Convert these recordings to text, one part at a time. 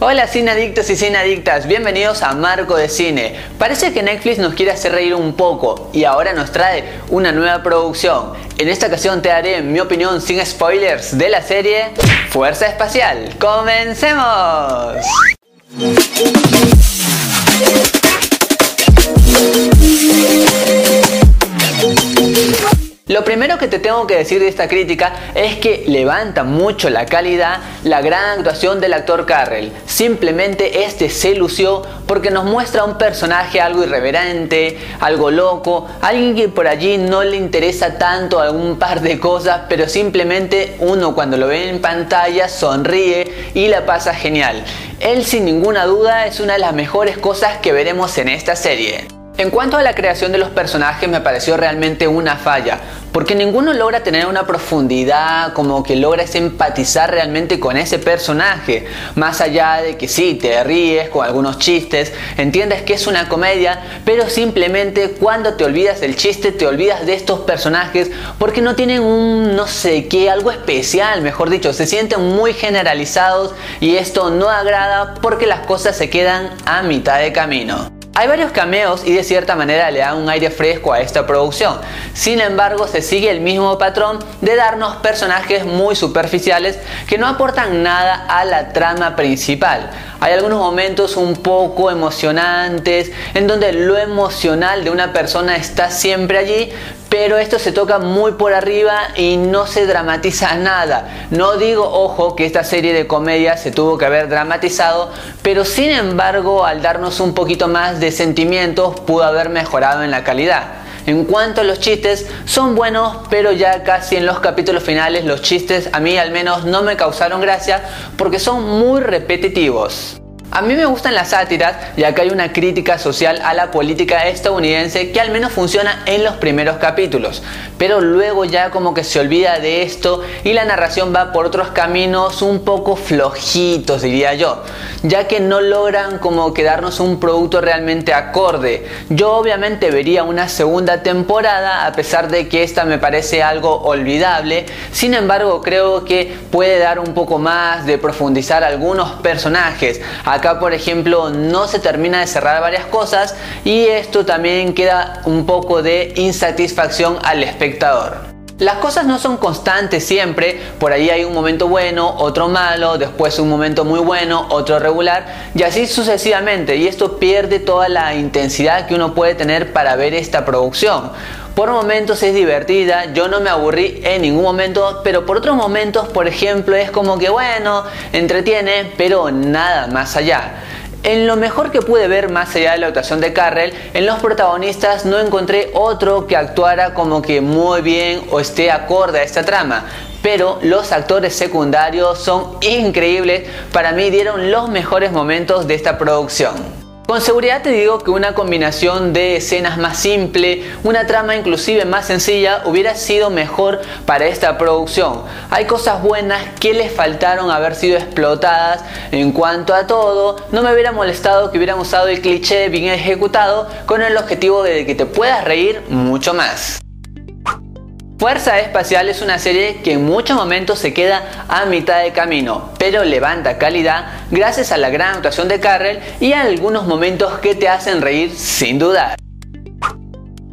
Hola cineadictos y cineadictas, bienvenidos a Marco de Cine. Parece que Netflix nos quiere hacer reír un poco y ahora nos trae una nueva producción. En esta ocasión te daré mi opinión sin spoilers de la serie Fuerza Espacial. ¡Comencemos! Primero que te tengo que decir de esta crítica es que levanta mucho la calidad la gran actuación del actor Carrell. Simplemente este se lució porque nos muestra un personaje algo irreverente, algo loco, alguien que por allí no le interesa tanto algún par de cosas, pero simplemente uno cuando lo ve en pantalla sonríe y la pasa genial. Él sin ninguna duda es una de las mejores cosas que veremos en esta serie. En cuanto a la creación de los personajes me pareció realmente una falla, porque ninguno logra tener una profundidad, como que logras empatizar realmente con ese personaje, más allá de que sí, te ríes con algunos chistes, entiendes que es una comedia, pero simplemente cuando te olvidas del chiste, te olvidas de estos personajes, porque no tienen un no sé qué, algo especial, mejor dicho, se sienten muy generalizados y esto no agrada porque las cosas se quedan a mitad de camino. Hay varios cameos y de cierta manera le dan un aire fresco a esta producción. Sin embargo, se sigue el mismo patrón de darnos personajes muy superficiales que no aportan nada a la trama principal. Hay algunos momentos un poco emocionantes en donde lo emocional de una persona está siempre allí, pero esto se toca muy por arriba y no se dramatiza nada. No digo, ojo, que esta serie de comedia se tuvo que haber dramatizado, pero sin embargo, al darnos un poquito más de sentimientos, pudo haber mejorado en la calidad. En cuanto a los chistes, son buenos, pero ya casi en los capítulos finales los chistes a mí al menos no me causaron gracia porque son muy repetitivos. A mí me gustan las sátiras y acá hay una crítica social a la política estadounidense que al menos funciona en los primeros capítulos, pero luego ya como que se olvida de esto y la narración va por otros caminos un poco flojitos diría yo, ya que no logran como quedarnos un producto realmente acorde. Yo obviamente vería una segunda temporada a pesar de que esta me parece algo olvidable, sin embargo creo que puede dar un poco más de profundizar algunos personajes. Acá, por ejemplo, no se termina de cerrar varias cosas y esto también queda un poco de insatisfacción al espectador. Las cosas no son constantes siempre, por ahí hay un momento bueno, otro malo, después un momento muy bueno, otro regular y así sucesivamente y esto pierde toda la intensidad que uno puede tener para ver esta producción. Por momentos es divertida, yo no me aburrí en ningún momento, pero por otros momentos, por ejemplo, es como que bueno, entretiene, pero nada más allá. En lo mejor que pude ver más allá de la actuación de Carrell, en los protagonistas no encontré otro que actuara como que muy bien o esté acorde a esta trama. Pero los actores secundarios son increíbles, para mí dieron los mejores momentos de esta producción. Con seguridad te digo que una combinación de escenas más simple, una trama inclusive más sencilla, hubiera sido mejor para esta producción. Hay cosas buenas que les faltaron haber sido explotadas en cuanto a todo. No me hubiera molestado que hubieran usado el cliché bien ejecutado con el objetivo de que te puedas reír mucho más. Fuerza Espacial es una serie que en muchos momentos se queda a mitad de camino, pero levanta calidad gracias a la gran actuación de Carrell y a algunos momentos que te hacen reír sin dudar.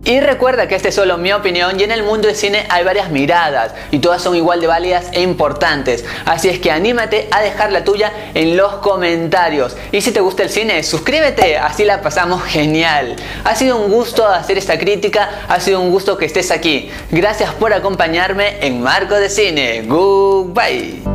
Y recuerda que esta es solo mi opinión y en el mundo del cine hay varias miradas y todas son igual de válidas e importantes. Así es que anímate a dejar la tuya en los comentarios. Y si te gusta el cine, suscríbete, así la pasamos genial. Ha sido un gusto hacer esta crítica, ha sido un gusto que estés aquí. Gracias por acompañarme en Marco de Cine. Goodbye.